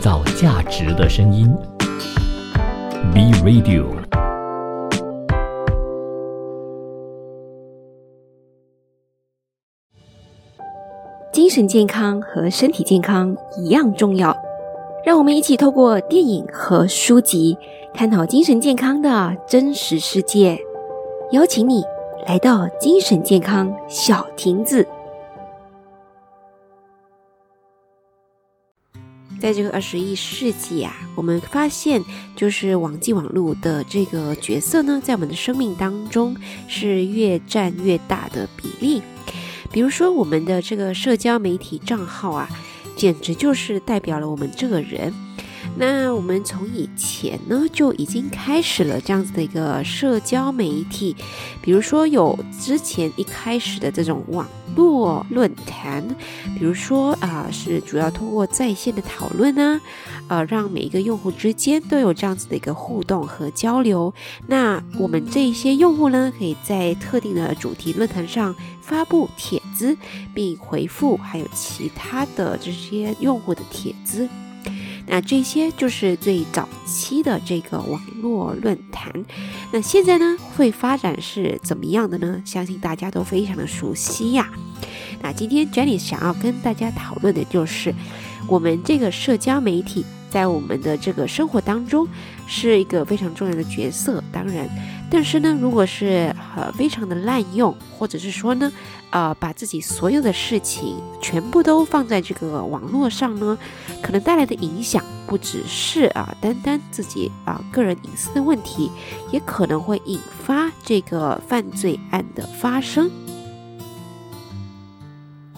造价值的声音。B Radio。精神健康和身体健康一样重要，让我们一起透过电影和书籍探讨精神健康的真实世界。邀请你来到精神健康小亭子。在这个二十一世纪啊，我们发现，就是网际网络的这个角色呢，在我们的生命当中是越占越大的比例。比如说，我们的这个社交媒体账号啊，简直就是代表了我们这个人。那我们从以前呢就已经开始了这样子的一个社交媒体，比如说有之前一开始的这种网络论坛，比如说啊是主要通过在线的讨论呢，呃让每一个用户之间都有这样子的一个互动和交流。那我们这些用户呢，可以在特定的主题论坛上发布帖子，并回复还有其他的这些用户的帖子。那这些就是最早期的这个网络论坛。那现在呢，会发展是怎么样的呢？相信大家都非常的熟悉呀。那今天 Jenny 想要跟大家讨论的就是我们这个社交媒体。在我们的这个生活当中，是一个非常重要的角色。当然，但是呢，如果是呃非常的滥用，或者是说呢，呃，把自己所有的事情全部都放在这个网络上呢，可能带来的影响不只是啊单单自己啊个人隐私的问题，也可能会引发这个犯罪案的发生。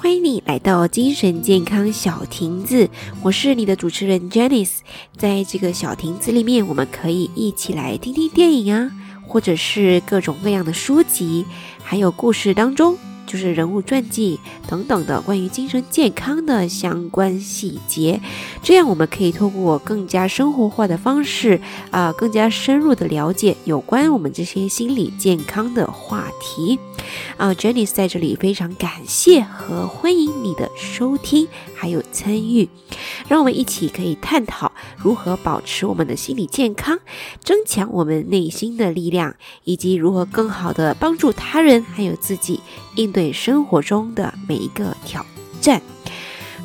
欢迎你来到精神健康小亭子，我是你的主持人 Janice。在这个小亭子里面，我们可以一起来听听电影啊，或者是各种各样的书籍，还有故事当中。就是人物传记等等的关于精神健康的相关细节，这样我们可以通过更加生活化的方式啊，更加深入的了解有关我们这些心理健康的话题啊。Jenny 在这里非常感谢和欢迎你的收听还有参与，让我们一起可以探讨如何保持我们的心理健康，增强我们内心的力量，以及如何更好的帮助他人还有自己应对。生活中的每一个挑战。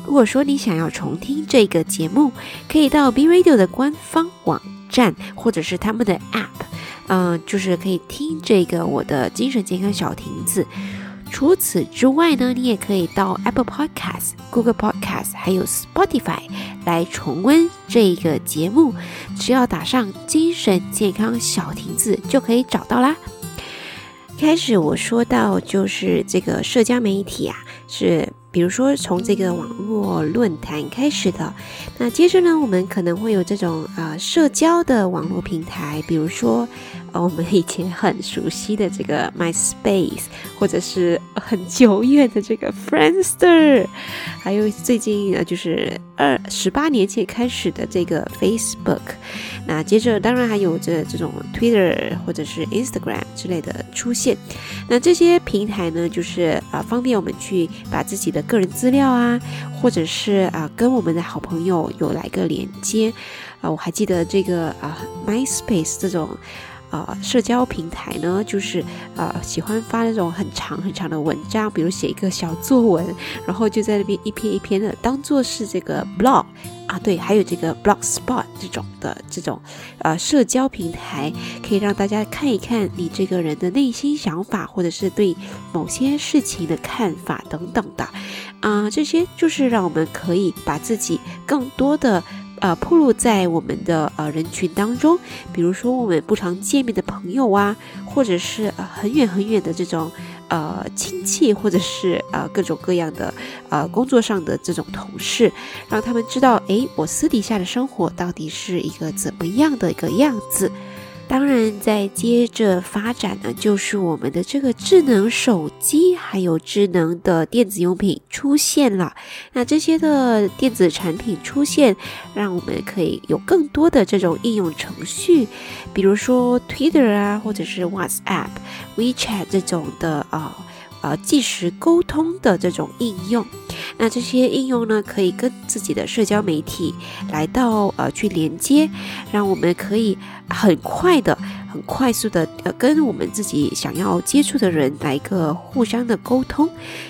如果说你想要重听这个节目，可以到 B Radio 的官方网站，或者是他们的 App，嗯，就是可以听这个我的精神健康小亭子。除此之外呢，你也可以到 Apple Podcast、Google Podcast 还有 Spotify 来重温这一个节目。只要打上精神健康小亭子，就可以找到啦。开始我说到就是这个社交媒体啊，是比如说从这个网络论坛开始的。那接着呢，我们可能会有这种呃社交的网络平台，比如说。我们以前很熟悉的这个 MySpace，或者是很久远的这个 Friendster，还有最近呃就是二十八年前开始的这个 Facebook，那接着当然还有这这种 Twitter 或者是 Instagram 之类的出现。那这些平台呢，就是啊方便我们去把自己的个人资料啊，或者是啊跟我们的好朋友有来个连接啊。我还记得这个啊 MySpace 这种。啊，社交平台呢，就是呃，喜欢发那种很长很长的文章，比如写一个小作文，然后就在那边一篇一篇的当做是这个 blog 啊，对，还有这个 blogspot 这种的这种呃社交平台，可以让大家看一看你这个人的内心想法，或者是对某些事情的看法等等的啊，这些就是让我们可以把自己更多的。呃，暴露在我们的呃人群当中，比如说我们不常见面的朋友啊，或者是呃很远很远的这种呃亲戚，或者是呃各种各样的呃工作上的这种同事，让他们知道，哎，我私底下的生活到底是一个怎么样的一个样子。当然，在接着发展呢，就是我们的这个智能手机，还有智能的电子用品出现了。那这些的电子产品出现，让我们可以有更多的这种应用程序，比如说 Twitter 啊，或者是 WhatsApp、WeChat 这种的啊。呃即时沟通的这种应用，那这些应用呢，可以跟自己的社交媒体来到呃去连接，让我们可以很快的、很快速的呃跟我们自己想要接触的人来一个互相的沟通。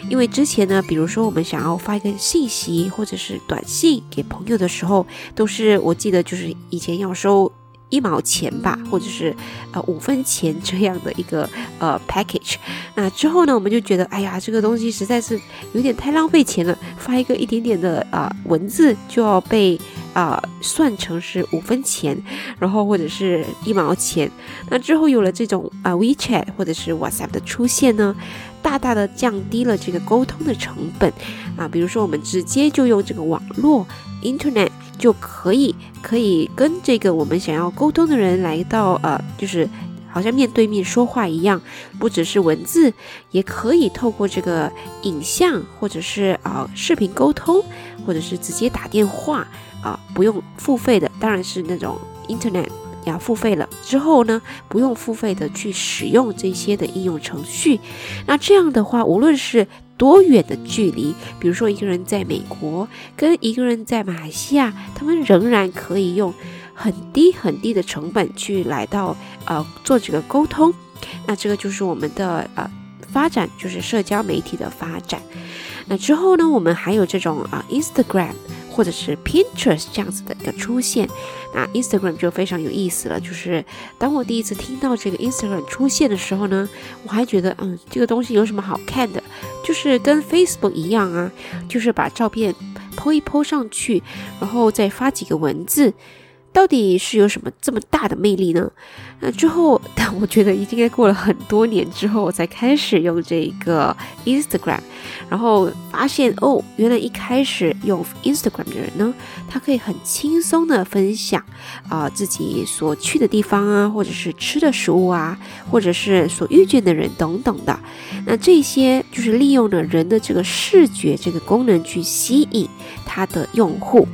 因为之前呢，比如说我们想要发一个信息或者是短信给朋友的时候，都是我记得就是以前要收。一毛钱吧，或者是呃五分钱这样的一个呃 package。那之后呢，我们就觉得，哎呀，这个东西实在是有点太浪费钱了，发一个一点点的啊文字就要被啊算成是五分钱，然后或者是一毛钱。那之后有了这种啊 WeChat 或者是 WhatsApp 的出现呢，大大的降低了这个沟通的成本啊。比如说，我们直接就用这个网络 Internet。就可以可以跟这个我们想要沟通的人来到呃，就是好像面对面说话一样，不只是文字，也可以透过这个影像或者是啊视频沟通，或者是直接打电话啊，不用付费的，当然是那种 Internet 要付费了之后呢，不用付费的去使用这些的应用程序，那这样的话，无论是多远的距离？比如说，一个人在美国跟一个人在马来西亚，他们仍然可以用很低很低的成本去来到呃做这个沟通。那这个就是我们的呃发展，就是社交媒体的发展。那之后呢，我们还有这种啊 Instagram。或者是 Pinterest 这样子的一个出现，那 Instagram 就非常有意思了。就是当我第一次听到这个 Instagram 出现的时候呢，我还觉得，嗯，这个东西有什么好看的？就是跟 Facebook 一样啊，就是把照片 po 一 po 上去，然后再发几个文字。到底是有什么这么大的魅力呢？那之后，但我觉得应该过了很多年之后，我才开始用这个 Instagram，然后发现哦，原来一开始用 Instagram 的人呢，他可以很轻松的分享啊自己所去的地方啊，或者是吃的食物啊，或者是所遇见的人等等的。那这些就是利用了人的这个视觉这个功能去吸引他的用户。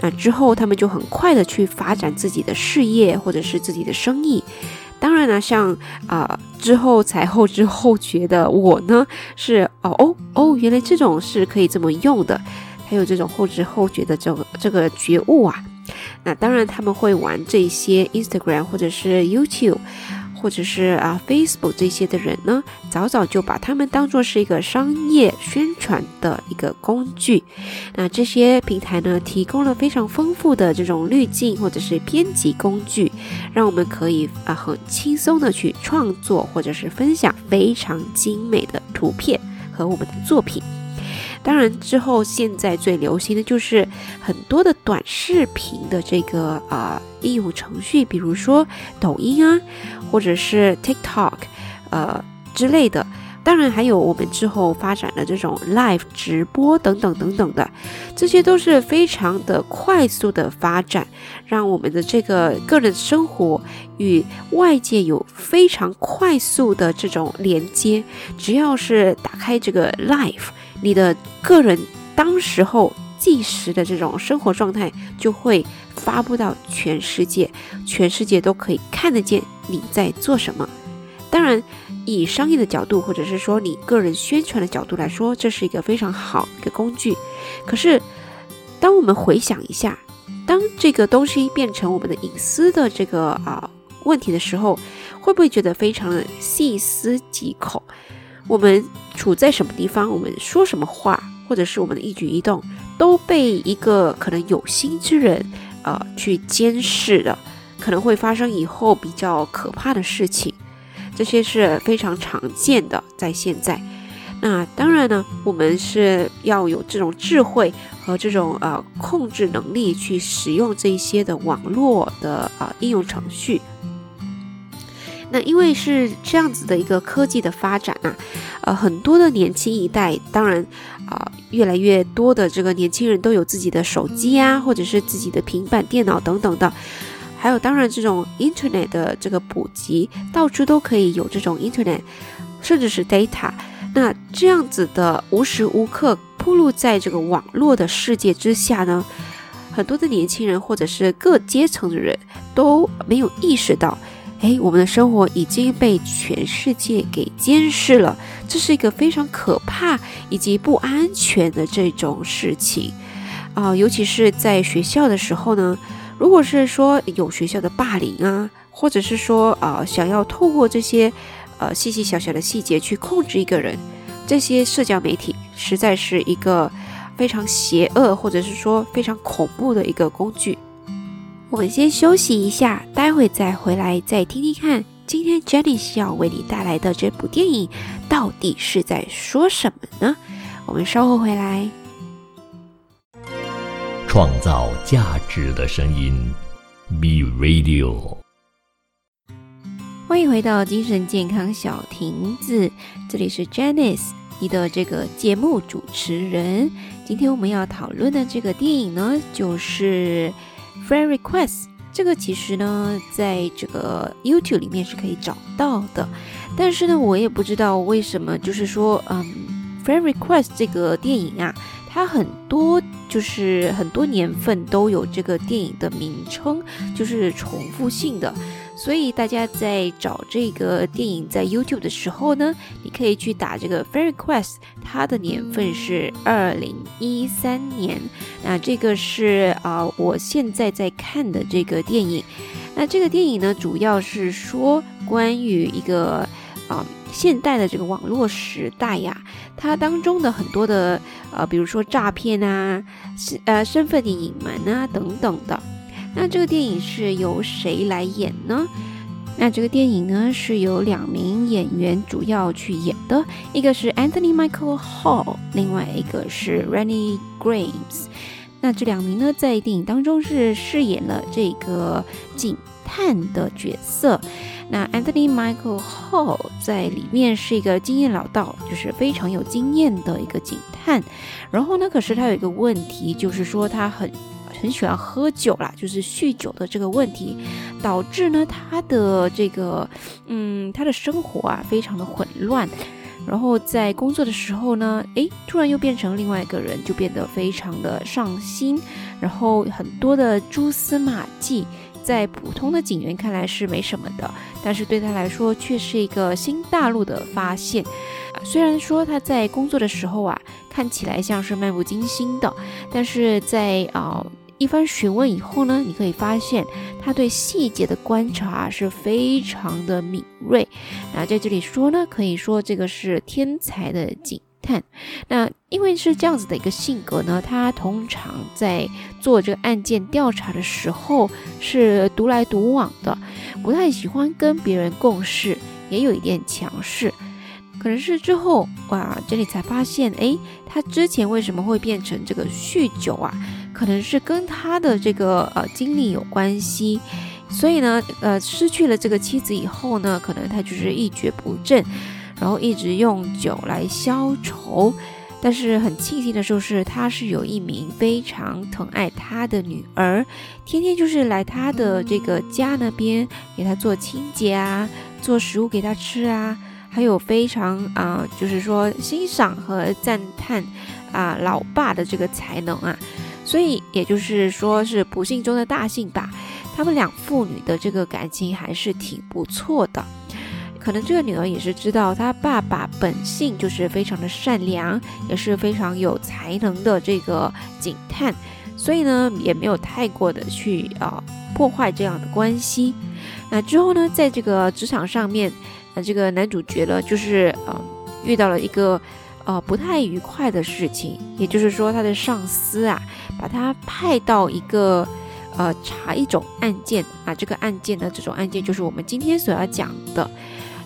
那之后，他们就很快的去发展自己的事业或者是自己的生意。当然呢，像啊之后才后知后觉的我呢，是哦哦哦，原来这种是可以这么用的，还有这种后知后觉的这个这个觉悟啊。那当然他们会玩这些 Instagram 或者是 YouTube。或者是啊，Facebook 这些的人呢，早早就把他们当做是一个商业宣传的一个工具。那这些平台呢，提供了非常丰富的这种滤镜或者是编辑工具，让我们可以啊很轻松的去创作或者是分享非常精美的图片和我们的作品。当然，之后现在最流行的就是很多的短视频的这个啊应用程序，比如说抖音啊，或者是 TikTok，呃之类的。当然，还有我们之后发展的这种 live 直播等等等等的，这些都是非常的快速的发展，让我们的这个个人生活与外界有非常快速的这种连接。只要是打开这个 live。你的个人当时候即时的这种生活状态就会发布到全世界，全世界都可以看得见你在做什么。当然，以商业的角度或者是说你个人宣传的角度来说，这是一个非常好的一个工具。可是，当我们回想一下，当这个东西变成我们的隐私的这个啊问题的时候，会不会觉得非常的细思极恐？我们处在什么地方，我们说什么话，或者是我们的一举一动，都被一个可能有心之人，呃，去监视的，可能会发生以后比较可怕的事情。这些是非常常见的，在现在。那当然呢，我们是要有这种智慧和这种呃控制能力去使用这些的网络的啊应用程序。那因为是这样子的一个科技的发展啊，呃，很多的年轻一代，当然啊，越来越多的这个年轻人都有自己的手机啊，或者是自己的平板电脑等等的，还有当然这种 Internet 的这个普及，到处都可以有这种 Internet，甚至是 data。那这样子的无时无刻铺露在这个网络的世界之下呢，很多的年轻人或者是各阶层的人都没有意识到。诶，我们的生活已经被全世界给监视了，这是一个非常可怕以及不安全的这种事情啊，尤其是在学校的时候呢。如果是说有学校的霸凌啊，或者是说啊，想要透过这些呃细细小小的细节去控制一个人，这些社交媒体实在是一个非常邪恶，或者是说非常恐怖的一个工具。我们先休息一下，待会再回来再听听看，今天 Jenny 要为你带来的这部电影到底是在说什么呢？我们稍后回来。创造价值的声音，B Radio。欢迎回到精神健康小亭子，这里是 Janice，你的这个节目主持人。今天我们要讨论的这个电影呢，就是《Friend Request》。这个其实呢，在这个 YouTube 里面是可以找到的，但是呢，我也不知道为什么，就是说，嗯，《Friend Request》这个电影啊。它很多就是很多年份都有这个电影的名称，就是重复性的，所以大家在找这个电影在 YouTube 的时候呢，你可以去打这个《Fairy Quest》，它的年份是二零一三年。那这个是啊，我现在在看的这个电影。那这个电影呢，主要是说关于一个啊。现代的这个网络时代呀，它当中的很多的呃，比如说诈骗啊，是呃身份的隐瞒啊等等的。那这个电影是由谁来演呢？那这个电影呢是由两名演员主要去演的，一个是 Anthony Michael Hall，另外一个是 Rennie Grames。那这两名呢在电影当中是饰演了这个警探的角色。那 Anthony Michael Hall 在里面是一个经验老道，就是非常有经验的一个警探。然后呢，可是他有一个问题，就是说他很很喜欢喝酒啦，就是酗酒的这个问题，导致呢他的这个嗯他的生活啊非常的混乱。然后在工作的时候呢，诶，突然又变成另外一个人，就变得非常的上心，然后很多的蛛丝马迹。在普通的警员看来是没什么的，但是对他来说却是一个新大陆的发现。虽然说他在工作的时候啊，看起来像是漫不经心的，但是在啊一番询问以后呢，你可以发现他对细节的观察是非常的敏锐。那在这里说呢，可以说这个是天才的警。探，那因为是这样子的一个性格呢，他通常在做这个案件调查的时候是独来独往的，不太喜欢跟别人共事，也有一点强势。可能是之后哇，这里才发现，哎，他之前为什么会变成这个酗酒啊？可能是跟他的这个呃经历有关系。所以呢，呃，失去了这个妻子以后呢，可能他就是一蹶不振。然后一直用酒来消愁，但是很庆幸的就是，他是有一名非常疼爱他的女儿，天天就是来他的这个家那边给他做清洁啊，做食物给他吃啊，还有非常啊，就是说欣赏和赞叹啊老爸的这个才能啊，所以也就是说是不幸中的大幸吧，他们两父女的这个感情还是挺不错的。可能这个女儿也是知道，她爸爸本性就是非常的善良，也是非常有才能的这个警探，所以呢，也没有太过的去啊破坏这样的关系。那之后呢，在这个职场上面，这个男主角呢，就是呃遇到了一个呃不太愉快的事情，也就是说，他的上司啊，把他派到一个呃查一种案件啊，这个案件呢，这种案件就是我们今天所要讲的。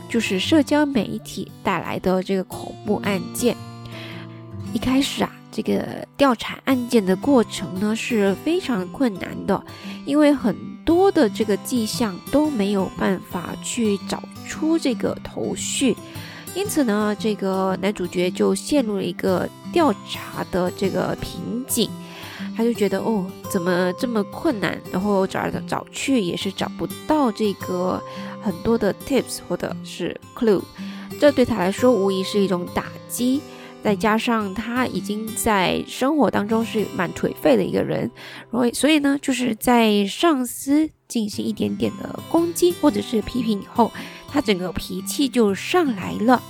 就是社交媒体带来的这个恐怖案件。一开始啊，这个调查案件的过程呢是非常困难的，因为很多的这个迹象都没有办法去找出这个头绪，因此呢，这个男主角就陷入了一个调查的这个瓶颈。他就觉得哦，怎么这么困难？然后找来找去也是找不到这个很多的 tips 或者是 clue，这对他来说无疑是一种打击。再加上他已经在生活当中是蛮颓废的一个人，然后所以呢，就是在上司进行一点点的攻击或者是批评以后，他整个脾气就上来了。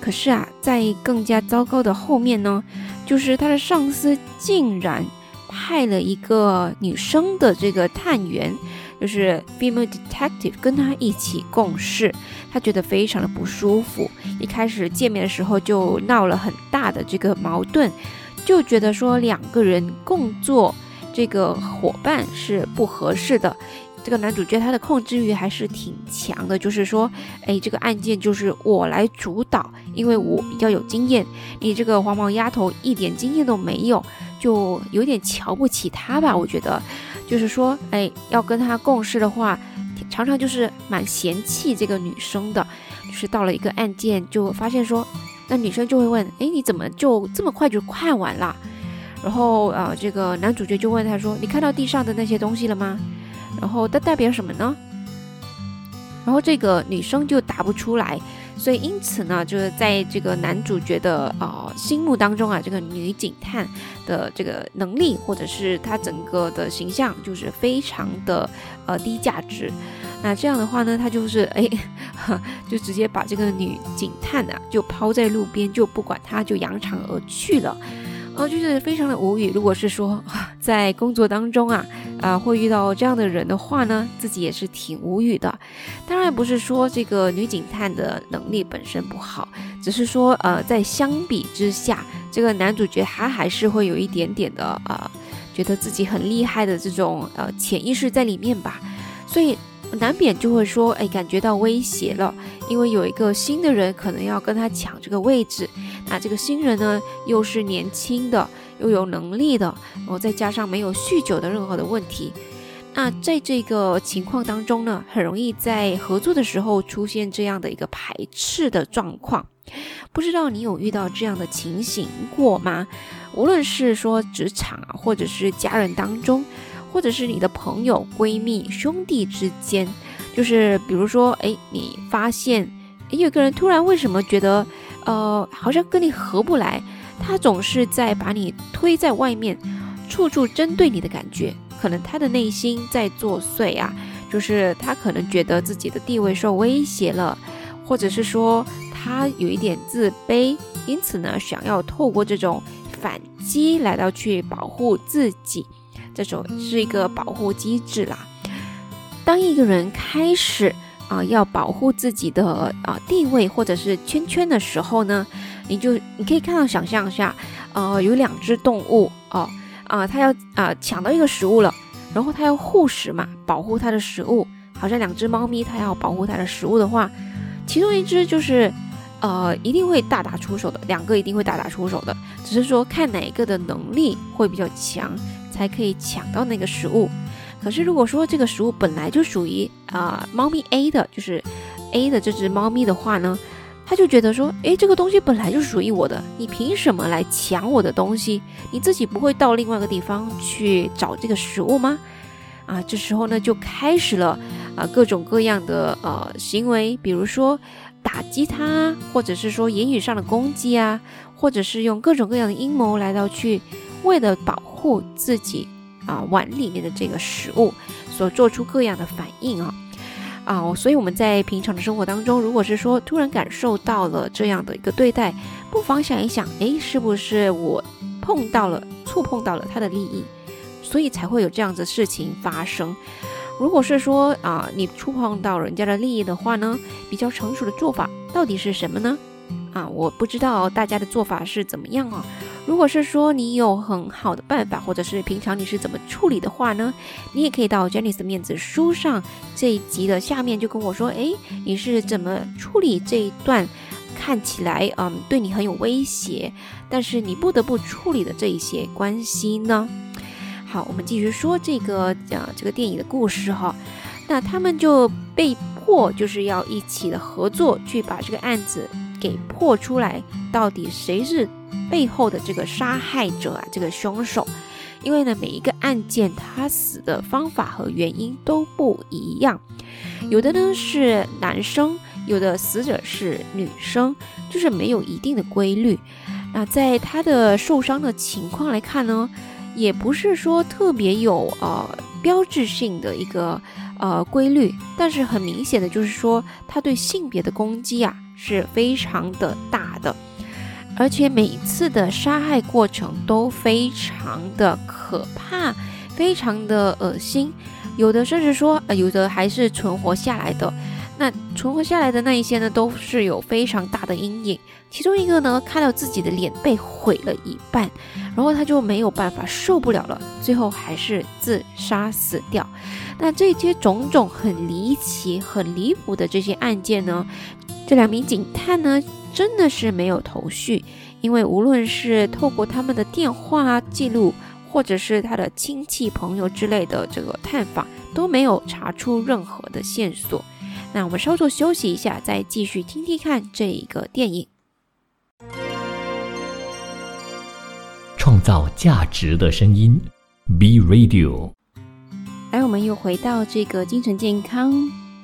可是啊，在更加糟糕的后面呢，就是他的上司竟然派了一个女生的这个探员。就是 female detective 跟他一起共事，他觉得非常的不舒服。一开始见面的时候就闹了很大的这个矛盾，就觉得说两个人共做这个伙伴是不合适的。这个男主角他的控制欲还是挺强的，就是说，哎，这个案件就是我来主导，因为我比较有经验，你这个黄毛丫头一点经验都没有，就有点瞧不起他吧，我觉得。就是说，哎，要跟他共事的话，常常就是蛮嫌弃这个女生的。就是到了一个案件，就发现说，那女生就会问，哎，你怎么就这么快就看完了？然后啊，这个男主角就问他说，你看到地上的那些东西了吗？然后它代表什么呢？然后这个女生就答不出来。所以，因此呢，就是在这个男主角的呃心目当中啊，这个女警探的这个能力，或者是她整个的形象，就是非常的呃低价值。那这样的话呢，他就是哎，就直接把这个女警探啊，就抛在路边，就不管她，就扬长而去了。哦，就是非常的无语。如果是说 在工作当中啊，啊会遇到这样的人的话呢，自己也是挺无语的。当然不是说这个女警探的能力本身不好，只是说呃，在相比之下，这个男主角他还是会有一点点的呃，觉得自己很厉害的这种呃潜意识在里面吧，所以。难免就会说，哎，感觉到威胁了，因为有一个新的人可能要跟他抢这个位置。那这个新人呢，又是年轻的，又有能力的，然后再加上没有酗酒的任何的问题。那在这个情况当中呢，很容易在合作的时候出现这样的一个排斥的状况。不知道你有遇到这样的情形过吗？无论是说职场啊，或者是家人当中。或者是你的朋友、闺蜜、兄弟之间，就是比如说，哎，你发现有个人突然为什么觉得，呃，好像跟你合不来，他总是在把你推在外面，处处针对你的感觉，可能他的内心在作祟啊，就是他可能觉得自己的地位受威胁了，或者是说他有一点自卑，因此呢，想要透过这种反击来到去保护自己。这种是一个保护机制啦。当一个人开始啊要保护自己的啊地位或者是圈圈的时候呢，你就你可以看到想象一下，呃，有两只动物哦啊，它要啊抢到一个食物了，然后它要护食嘛，保护它的食物。好像两只猫咪，它要保护它的食物的话，其中一只就是呃一定会大打出手的，两个一定会大打出手的，只是说看哪一个的能力会比较强。才可以抢到那个食物。可是如果说这个食物本来就属于啊猫咪 A 的，就是 A 的这只猫咪的话呢，它就觉得说，诶，这个东西本来就属于我的，你凭什么来抢我的东西？你自己不会到另外一个地方去找这个食物吗？啊，这时候呢就开始了啊各种各样的呃行为，比如说打击他，或者是说言语上的攻击啊，或者是用各种各样的阴谋来到去为了保。护自己啊碗里面的这个食物，所做出各样的反应啊啊，所以我们在平常的生活当中，如果是说突然感受到了这样的一个对待，不妨想一想，诶，是不是我碰到了、触碰到了他的利益，所以才会有这样子事情发生？如果是说啊，你触碰到人家的利益的话呢，比较成熟的做法到底是什么呢？啊，我不知道大家的做法是怎么样啊。如果是说你有很好的办法，或者是平常你是怎么处理的话呢？你也可以到 Jenny 的面子书上这一集的下面就跟我说，哎，你是怎么处理这一段看起来嗯对你很有威胁，但是你不得不处理的这一些关系呢？好，我们继续说这个呃这个电影的故事哈。那他们就被迫就是要一起的合作去把这个案子给破出来，到底谁是？背后的这个杀害者啊，这个凶手，因为呢，每一个案件他死的方法和原因都不一样，有的呢是男生，有的死者是女生，就是没有一定的规律。那在他的受伤的情况来看呢，也不是说特别有呃标志性的一个呃规律，但是很明显的就是说，他对性别的攻击啊是非常的大的，而且每一次的杀害过程都非常的可怕，非常的恶心，有的甚至说，呃，有的还是存活下来的。那存活下来的那一些呢，都是有非常大的阴影。其中一个呢，看到自己的脸被毁了一半，然后他就没有办法，受不了了，最后还是自杀死掉。那这些种种很离奇、很离谱的这些案件呢，这两名警探呢，真的是没有头绪，因为无论是透过他们的电话记录，或者是他的亲戚朋友之类的这个探访，都没有查出任何的线索。那我们稍作休息一下，再继续听听看这一个电影。创造价值的声音，B Radio。来，我们又回到这个精神健康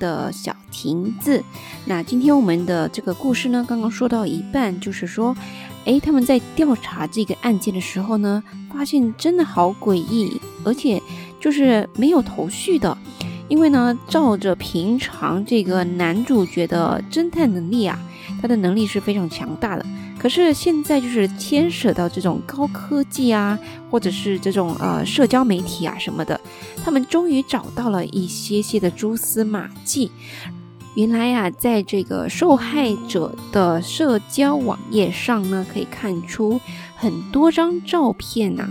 的小亭子。那今天我们的这个故事呢，刚刚说到一半，就是说，哎，他们在调查这个案件的时候呢，发现真的好诡异，而且就是没有头绪的。因为呢，照着平常这个男主角的侦探能力啊，他的能力是非常强大的。可是现在就是牵涉到这种高科技啊，或者是这种呃社交媒体啊什么的，他们终于找到了一些些的蛛丝马迹。原来呀，在这个受害者的社交网页上呢，可以看出很多张照片呐，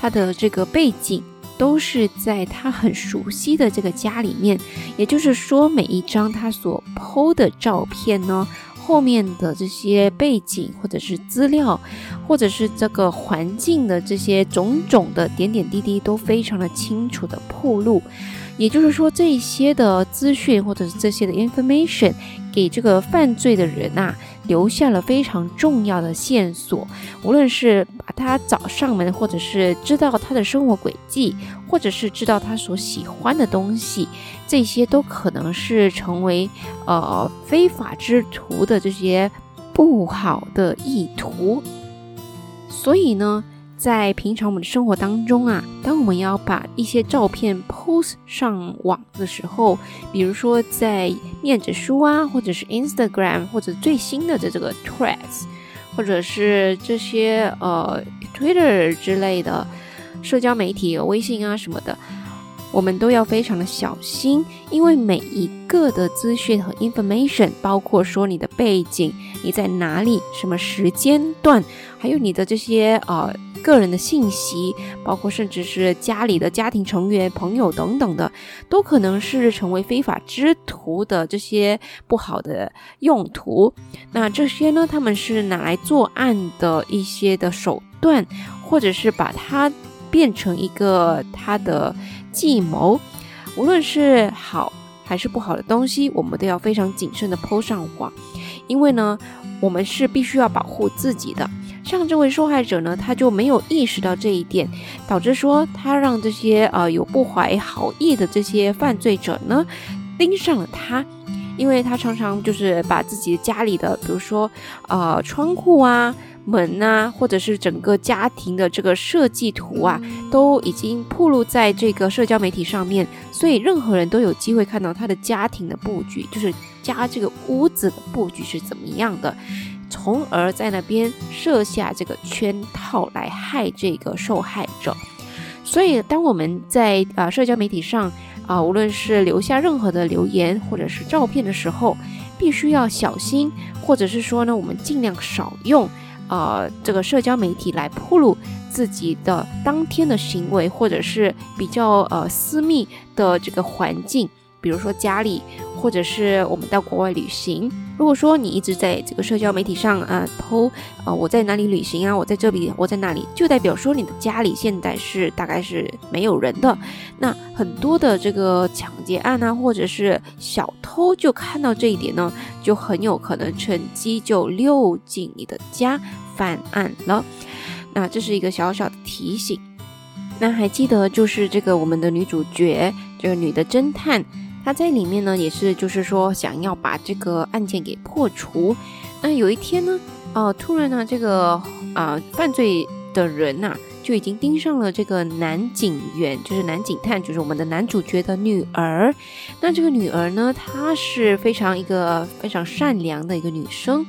他的这个背景。都是在他很熟悉的这个家里面，也就是说，每一张他所 PO 的照片呢，后面的这些背景或者是资料，或者是这个环境的这些种种的点点滴滴，都非常的清楚的铺露。也就是说，这些的资讯或者是这些的 information，给这个犯罪的人啊，留下了非常重要的线索。无论是把他找上门，或者是知道他的生活轨迹，或者是知道他所喜欢的东西，这些都可能是成为呃非法之徒的这些不好的意图。所以呢。在平常我们的生活当中啊，当我们要把一些照片 post 上网的时候，比如说在面子书啊，或者是 Instagram，或者最新的的这个 Threads，或者是这些呃 Twitter 之类的社交媒体、微信啊什么的，我们都要非常的小心，因为每一个的资讯和 information，包括说你的背景，你在哪里，什么时间段，还有你的这些呃。个人的信息，包括甚至是家里的家庭成员、朋友等等的，都可能是成为非法之徒的这些不好的用途。那这些呢，他们是拿来作案的一些的手段，或者是把它变成一个他的计谋。无论是好还是不好的东西，我们都要非常谨慎的抛上网，因为呢，我们是必须要保护自己的。像这位受害者呢，他就没有意识到这一点，导致说他让这些呃有不怀好意的这些犯罪者呢盯上了他，因为他常常就是把自己家里的，比如说呃窗户啊。门呐，或者是整个家庭的这个设计图啊，都已经铺露在这个社交媒体上面，所以任何人都有机会看到他的家庭的布局，就是家这个屋子的布局是怎么样的，从而在那边设下这个圈套来害这个受害者。所以，当我们在啊社交媒体上啊，无论是留下任何的留言或者是照片的时候，必须要小心，或者是说呢，我们尽量少用。呃，这个社交媒体来铺露自己的当天的行为，或者是比较呃私密的这个环境，比如说家里，或者是我们到国外旅行。如果说你一直在这个社交媒体上啊偷，呃我在哪里旅行啊，我在这里，我在那里，就代表说你的家里现在是大概是没有人的。那很多的这个抢劫案啊，或者是小偷就看到这一点呢，就很有可能趁机就溜进你的家。犯案了，那这是一个小小的提醒。那还记得就是这个我们的女主角，这个女的侦探，他在里面呢也是就是说想要把这个案件给破除。那有一天呢，哦，突然呢，这个啊犯罪的人呐。就已经盯上了这个男警员，就是男警探，就是我们的男主角的女儿。那这个女儿呢，她是非常一个非常善良的一个女生。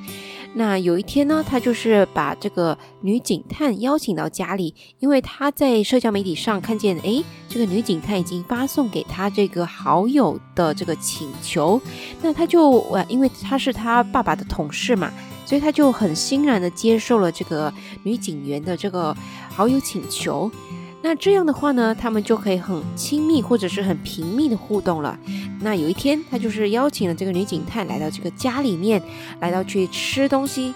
那有一天呢，他就是把这个女警探邀请到家里，因为他在社交媒体上看见，诶，这个女警探已经发送给他这个好友的这个请求。那他就呃，因为她是他爸爸的同事嘛。所以他就很欣然的接受了这个女警员的这个好友请求。那这样的话呢，他们就可以很亲密或者是很频密的互动了。那有一天，他就是邀请了这个女警探来到这个家里面，来到去吃东西。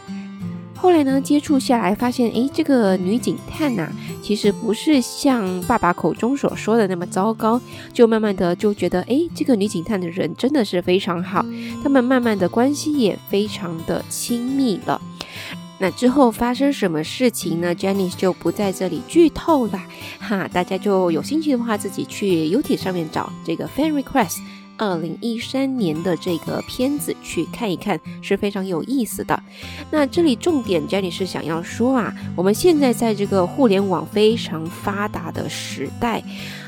后来呢，接触下来发现，诶，这个女警探呐，其实不是像爸爸口中所说的那么糟糕。就慢慢的就觉得，诶，这个女警探的人真的是非常好。他们慢慢的关系也非常的亲密了。那之后发生什么事情呢？Jenny 就不在这里剧透了，哈，大家就有兴趣的话，自己去 YouTube 上面找这个 Fan Request。二零一三年的这个片子去看一看是非常有意思的。那这里重点，Jenny 是想要说啊，我们现在在这个互联网非常发达的时代，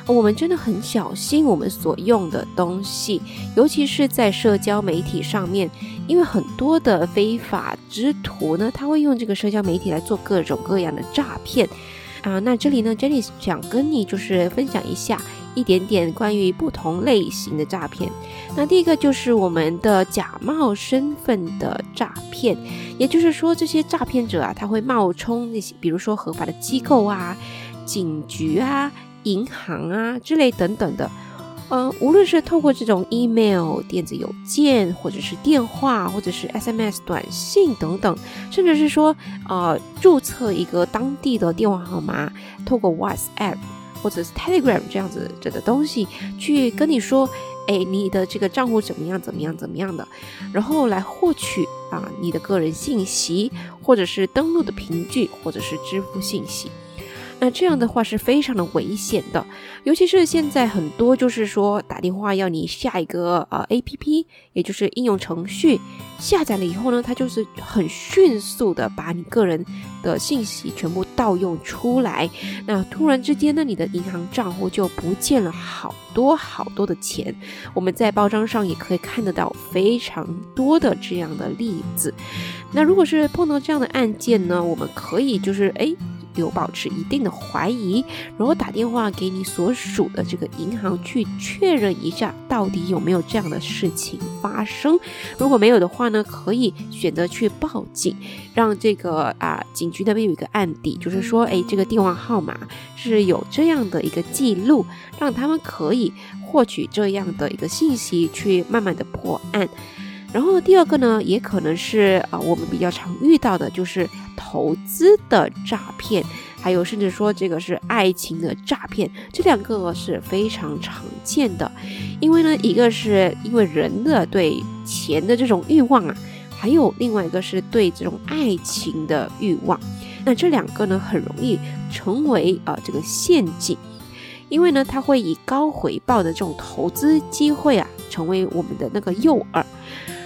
我们真的很小心我们所用的东西，尤其是在社交媒体上面，因为很多的非法之徒呢，他会用这个社交媒体来做各种各样的诈骗啊。那这里呢，Jenny 想跟你就是分享一下。一点点关于不同类型的诈骗，那第一个就是我们的假冒身份的诈骗，也就是说这些诈骗者啊，他会冒充那些，比如说合法的机构啊、警局啊、银行啊之类等等的，呃，无论是透过这种 email、电子邮件，或者是电话，或者是 SMS 短信等等，甚至是说，呃，注册一个当地的电话号码，透过 WhatsApp。或者是 Telegram 这样子的东西，去跟你说，哎，你的这个账户怎么样，怎么样，怎么样的，然后来获取啊你的个人信息，或者是登录的凭据，或者是支付信息。那这样的话是非常的危险的，尤其是现在很多就是说打电话要你下一个呃 A P P，也就是应用程序，下载了以后呢，它就是很迅速的把你个人的信息全部盗用出来。那突然之间呢，你的银行账户就不见了好多好多的钱。我们在报章上也可以看得到非常多的这样的例子。那如果是碰到这样的案件呢，我们可以就是哎。有保持一定的怀疑，然后打电话给你所属的这个银行去确认一下，到底有没有这样的事情发生。如果没有的话呢，可以选择去报警，让这个啊警局那边有一个案底，就是说，哎，这个电话号码是有这样的一个记录，让他们可以获取这样的一个信息，去慢慢的破案。然后第二个呢，也可能是啊，我们比较常遇到的，就是投资的诈骗，还有甚至说这个是爱情的诈骗，这两个是非常常见的。因为呢，一个是因为人的对钱的这种欲望啊，还有另外一个是对这种爱情的欲望，那这两个呢，很容易成为啊这个陷阱，因为呢，它会以高回报的这种投资机会啊，成为我们的那个诱饵。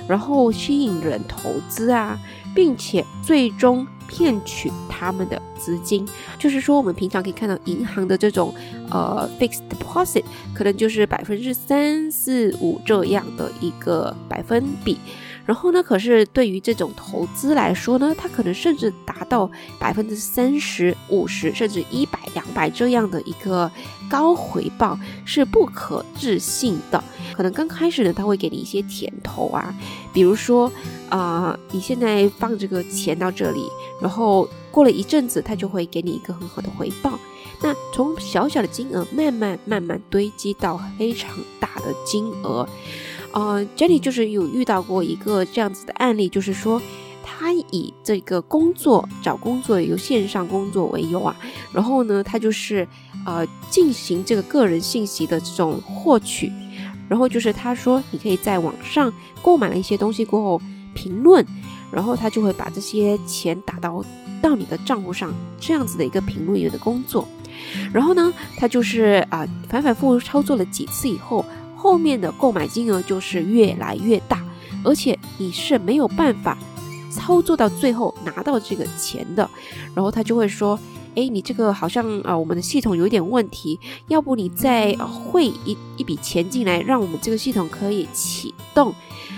然后吸引人投资啊，并且最终骗取他们的资金。就是说，我们平常可以看到银行的这种呃 fixed deposit，可能就是百分之三四五这样的一个百分比。然后呢，可是对于这种投资来说呢，它可能甚至达到百分之三十五十，甚至一百两百这样的一个高回报，是不可置信的。可能刚开始呢，他会给你一些甜头啊，比如说，啊，你现在放这个钱到这里，然后过了一阵子，他就会给你一个很好的回报。那从小小的金额慢慢慢慢堆积到非常大的金额，呃，Jenny 就是有遇到过一个这样子的案例，就是说他以这个工作找工作由线上工作为由啊，然后呢，他就是呃进行这个个人信息的这种获取。然后就是他说，你可以在网上购买了一些东西过后评论，然后他就会把这些钱打到到你的账户上，这样子的一个评论员的工作。然后呢，他就是啊反反复复操作了几次以后，后面的购买金额就是越来越大，而且你是没有办法操作到最后拿到这个钱的，然后他就会说。哎，你这个好像啊，我们的系统有一点问题，要不你再汇一一笔钱进来，让我们这个系统可以启动。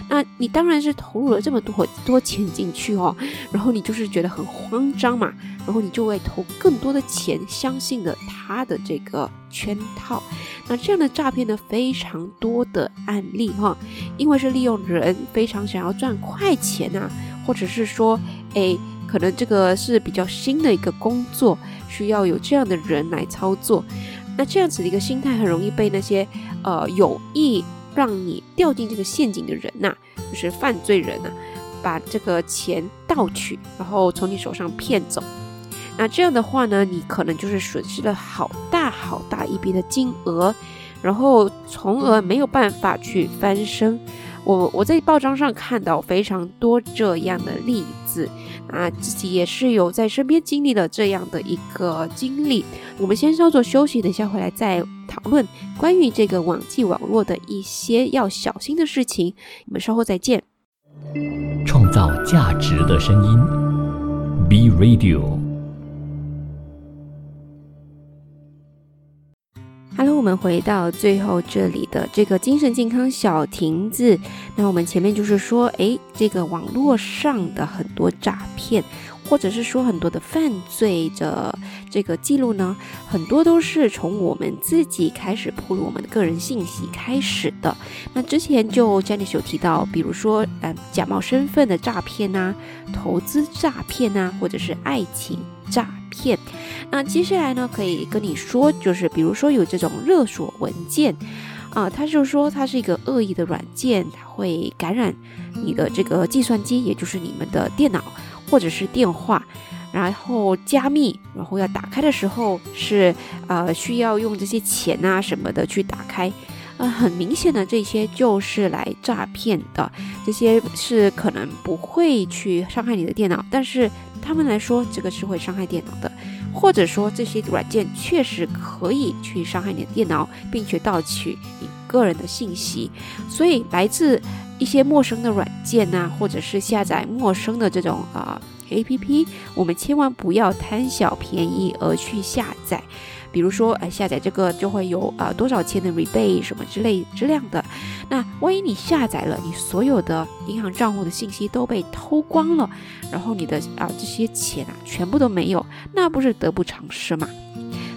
那你当然是投入了这么多多钱进去哦，然后你就是觉得很慌张嘛，然后你就会投更多的钱，相信了他的这个圈套。那这样的诈骗呢，非常多的案例哈，因为是利用人非常想要赚快钱呐，或者是说，哎。可能这个是比较新的一个工作，需要有这样的人来操作。那这样子的一个心态，很容易被那些呃有意让你掉进这个陷阱的人呐，就是犯罪人呐，把这个钱盗取，然后从你手上骗走。那这样的话呢，你可能就是损失了好大好大一笔的金额，然后从而没有办法去翻身。我我在报章上看到非常多这样的例子。啊，自己也是有在身边经历了这样的一个经历。我们先稍作休息，等下回来再讨论关于这个网际网络的一些要小心的事情。我们稍后再见。创造价值的声音，B Radio。Hello，我们回到最后这里的这个精神健康小亭子。那我们前面就是说，诶，这个网络上的很多诈骗，或者是说很多的犯罪的这个记录呢，很多都是从我们自己开始铺露我们的个人信息开始的。那之前就 Jenny 有提到，比如说，嗯，假冒身份的诈骗呐，投资诈骗呐，或者是爱情诈骗。那接下来呢，可以跟你说，就是比如说有这种勒索文件，啊，他就说它是一个恶意的软件，它会感染你的这个计算机，也就是你们的电脑或者是电话，然后加密，然后要打开的时候是呃需要用这些钱啊什么的去打开，呃，很明显的这些就是来诈骗的，这些是可能不会去伤害你的电脑，但是他们来说这个是会伤害电脑的。或者说这些软件确实可以去伤害你的电脑，并且盗取你个人的信息，所以来自一些陌生的软件呐，或者是下载陌生的这种啊 APP，我们千万不要贪小便宜而去下载。比如说，哎，下载这个就会有啊多少钱的 rebate 什么之类之量的。那万一你下载了，你所有的银行账户的信息都被偷光了，然后你的啊这些钱啊全部都没有，那不是得不偿失嘛？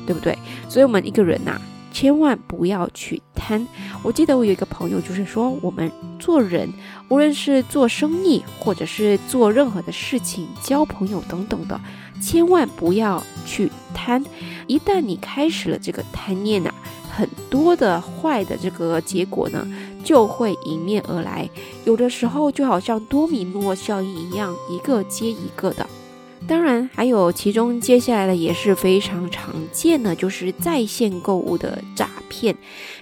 对不对？所以我们一个人呐，千万不要去贪。我记得我有一个朋友，就是说我们做人，无论是做生意或者是做任何的事情，交朋友等等的。千万不要去贪，一旦你开始了这个贪念呐，很多的坏的这个结果呢，就会迎面而来。有的时候就好像多米诺效应一样，一个接一个的。当然，还有其中接下来的也是非常常见的，就是在线购物的诈骗。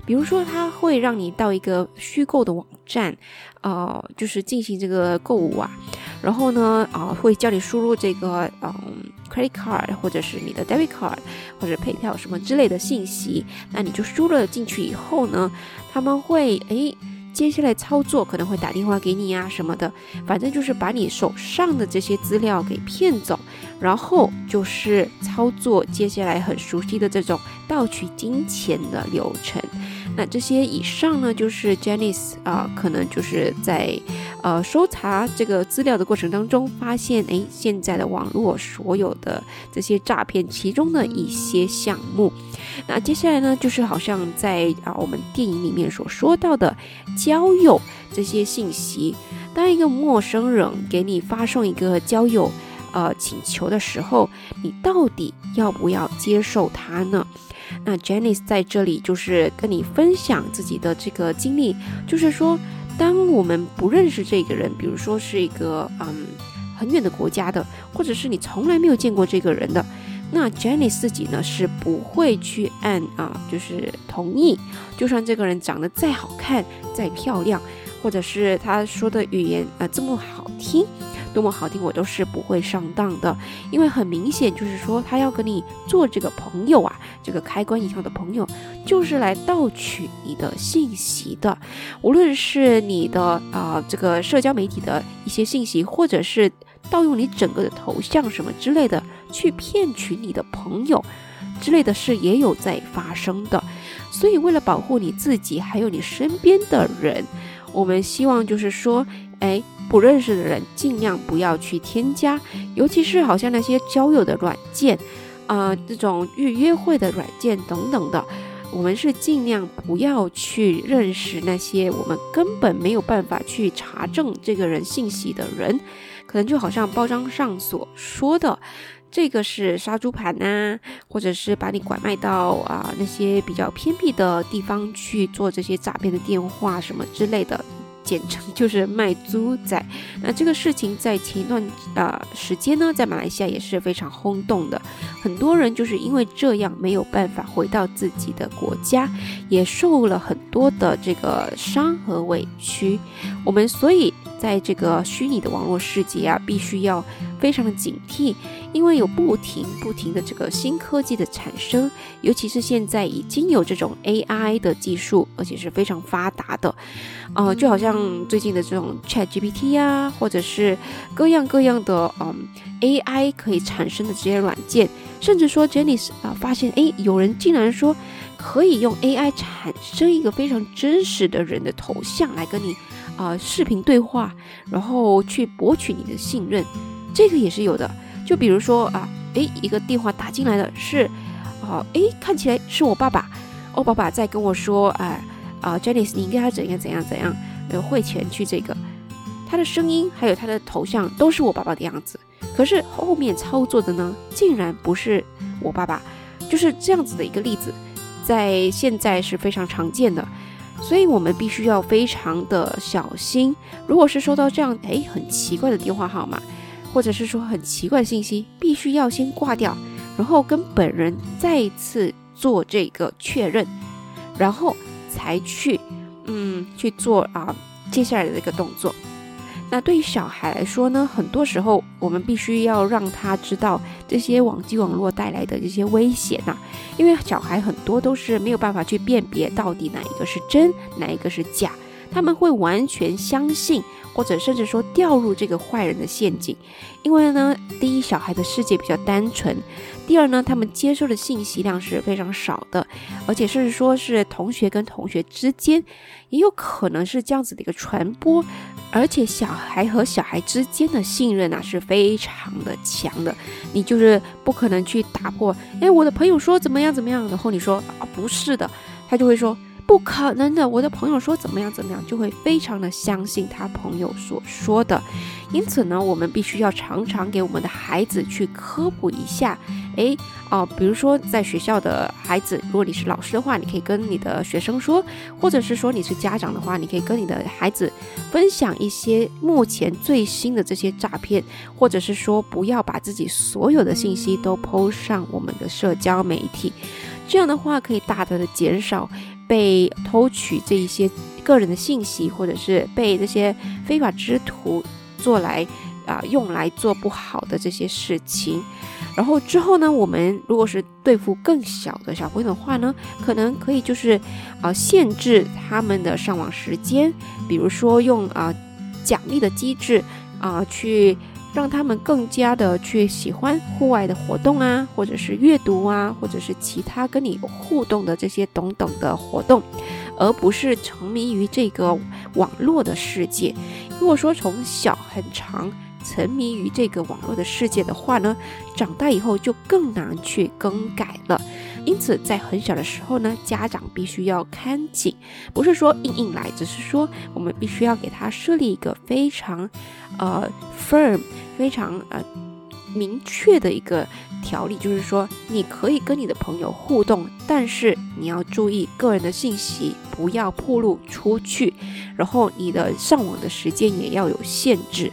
比如说，它会让你到一个虚构的网站，呃，就是进行这个购物啊。然后呢，啊，会叫你输入这个，嗯，credit card 或者是你的 debit card 或者配票什么之类的信息。那你就输了进去以后呢，他们会，诶。接下来操作可能会打电话给你啊什么的，反正就是把你手上的这些资料给骗走，然后就是操作接下来很熟悉的这种盗取金钱的流程。那这些以上呢，就是 Janice 啊，可能就是在呃搜查这个资料的过程当中，发现哎，现在的网络所有的这些诈骗其中的一些项目。那接下来呢，就是好像在啊我们电影里面所说到的交友这些信息，当一个陌生人给你发送一个交友呃请求的时候，你到底要不要接受他呢？那 Janice 在这里就是跟你分享自己的这个经历，就是说，当我们不认识这个人，比如说是一个嗯很远的国家的，或者是你从来没有见过这个人的，那 Janice 自己呢是不会去按啊，就是同意，就算这个人长得再好看、再漂亮，或者是他说的语言啊这么好听。多么好听，我都是不会上当的，因为很明显就是说，他要跟你做这个朋友啊，这个开关一样的朋友，就是来盗取你的信息的，无论是你的啊这个社交媒体的一些信息，或者是盗用你整个的头像什么之类的，去骗取你的朋友之类的事也有在发生的。所以为了保护你自己还有你身边的人，我们希望就是说，哎，不认识的人尽量不要去添加，尤其是好像那些交友的软件，啊，这种预约会的软件等等的。我们是尽量不要去认识那些我们根本没有办法去查证这个人信息的人，可能就好像包装上所说的，这个是杀猪盘呐，或者是把你拐卖到啊那些比较偏僻的地方去做这些诈骗的电话什么之类的。简称就是卖猪仔。那这个事情在前一段呃时间呢，在马来西亚也是非常轰动的，很多人就是因为这样没有办法回到自己的国家，也受了很多的这个伤和委屈。我们所以在这个虚拟的网络世界啊，必须要非常的警惕。因为有不停不停的这个新科技的产生，尤其是现在已经有这种 AI 的技术，而且是非常发达的，呃，就好像最近的这种 ChatGPT 啊，或者是各样各样的嗯 AI 可以产生的这些软件，甚至说 Jenny 啊发现，哎，有人竟然说可以用 AI 产生一个非常真实的人的头像来跟你啊视频对话，然后去博取你的信任，这个也是有的。就比如说啊，诶，一个电话打进来的是，哦，诶，看起来是我爸爸，我爸爸在跟我说，哎，啊，Janice，你应该要怎样怎样怎样，呃，汇钱去这个，他的声音还有他的头像都是我爸爸的样子，可是后面操作的呢，竟然不是我爸爸，就是这样子的一个例子，在现在是非常常见的，所以我们必须要非常的小心，如果是收到这样，诶，很奇怪的电话号码。或者是说很奇怪的信息，必须要先挂掉，然后跟本人再次做这个确认，然后才去，嗯，去做啊接下来的一个动作。那对于小孩来说呢，很多时候我们必须要让他知道这些网际网络带来的这些危险呐，因为小孩很多都是没有办法去辨别到底哪一个是真，哪一个是假。他们会完全相信，或者甚至说掉入这个坏人的陷阱，因为呢，第一，小孩的世界比较单纯；第二呢，他们接受的信息量是非常少的，而且甚至说是同学跟同学之间也有可能是这样子的一个传播，而且小孩和小孩之间的信任啊是非常的强的，你就是不可能去打破。哎，我的朋友说怎么样怎么样，然后你说啊不是的，他就会说。不可能的，我的朋友说怎么样怎么样，就会非常的相信他朋友所说的。因此呢，我们必须要常常给我们的孩子去科普一下。诶，哦，比如说在学校的孩子，如果你是老师的话，你可以跟你的学生说；或者是说你是家长的话，你可以跟你的孩子分享一些目前最新的这些诈骗，或者是说不要把自己所有的信息都抛上我们的社交媒体。这样的话，可以大大的减少。被偷取这一些个人的信息，或者是被这些非法之徒做来啊用来做不好的这些事情，然后之后呢，我们如果是对付更小的小朋友的话呢，可能可以就是啊限制他们的上网时间，比如说用啊奖励的机制啊去。让他们更加的去喜欢户外的活动啊，或者是阅读啊，或者是其他跟你互动的这些等等的活动，而不是沉迷于这个网络的世界。如果说从小很长沉迷于这个网络的世界的话呢，长大以后就更难去更改了。因此，在很小的时候呢，家长必须要看紧，不是说硬硬来，只是说我们必须要给他设立一个非常，呃，firm，非常呃明确的一个条例，就是说你可以跟你的朋友互动，但是你要注意个人的信息不要暴露出去，然后你的上网的时间也要有限制。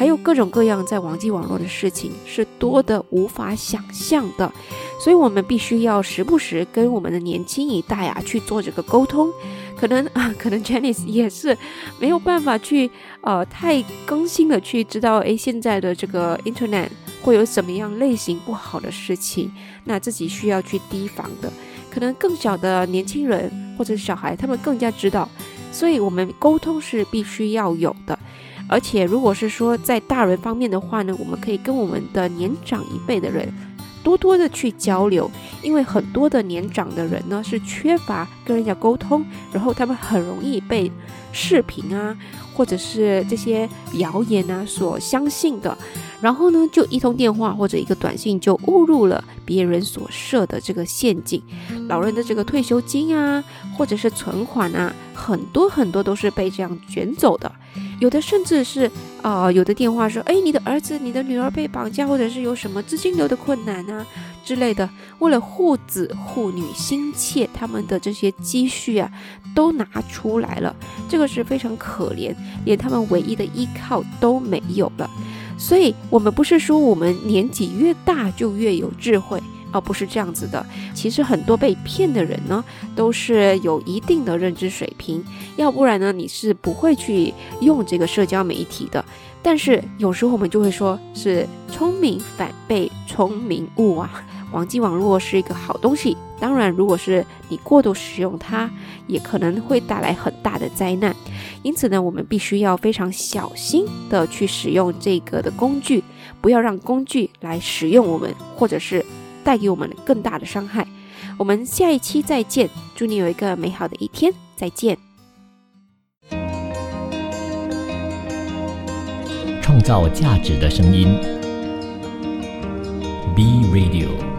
还有各种各样在网际网络的事情是多的无法想象的，所以我们必须要时不时跟我们的年轻一代啊去做这个沟通。可能 啊，可能 Janice 也是没有办法去呃太更新的去知道，诶，现在的这个 Internet 会有什么样类型不好的事情，那自己需要去提防的。可能更小的年轻人或者小孩，他们更加知道，所以我们沟通是必须要有的。而且如果是说在大人方面的话呢，我们可以跟我们的年长一辈的人多多的去交流，因为很多的年长的人呢是缺乏跟人家沟通，然后他们很容易被视频啊或者是这些谣言啊所相信的。然后呢，就一通电话或者一个短信就误入了别人所设的这个陷阱。老人的这个退休金啊，或者是存款啊，很多很多都是被这样卷走的。有的甚至是啊，有的电话说，哎，你的儿子、你的女儿被绑架，或者是有什么资金流的困难啊之类的。为了护子护女心切，他们的这些积蓄啊，都拿出来了。这个是非常可怜，连他们唯一的依靠都没有了。所以，我们不是说我们年纪越大就越有智慧，而不是这样子的。其实很多被骗的人呢，都是有一定的认知水平，要不然呢，你是不会去用这个社交媒体的。但是有时候我们就会说是聪明反被聪明误啊。网际网络是一个好东西，当然，如果是你过度使用它，也可能会带来很大的灾难。因此呢，我们必须要非常小心的去使用这个的工具，不要让工具来使用我们，或者是带给我们更大的伤害。我们下一期再见，祝你有一个美好的一天，再见。创造价值的声音，B Radio。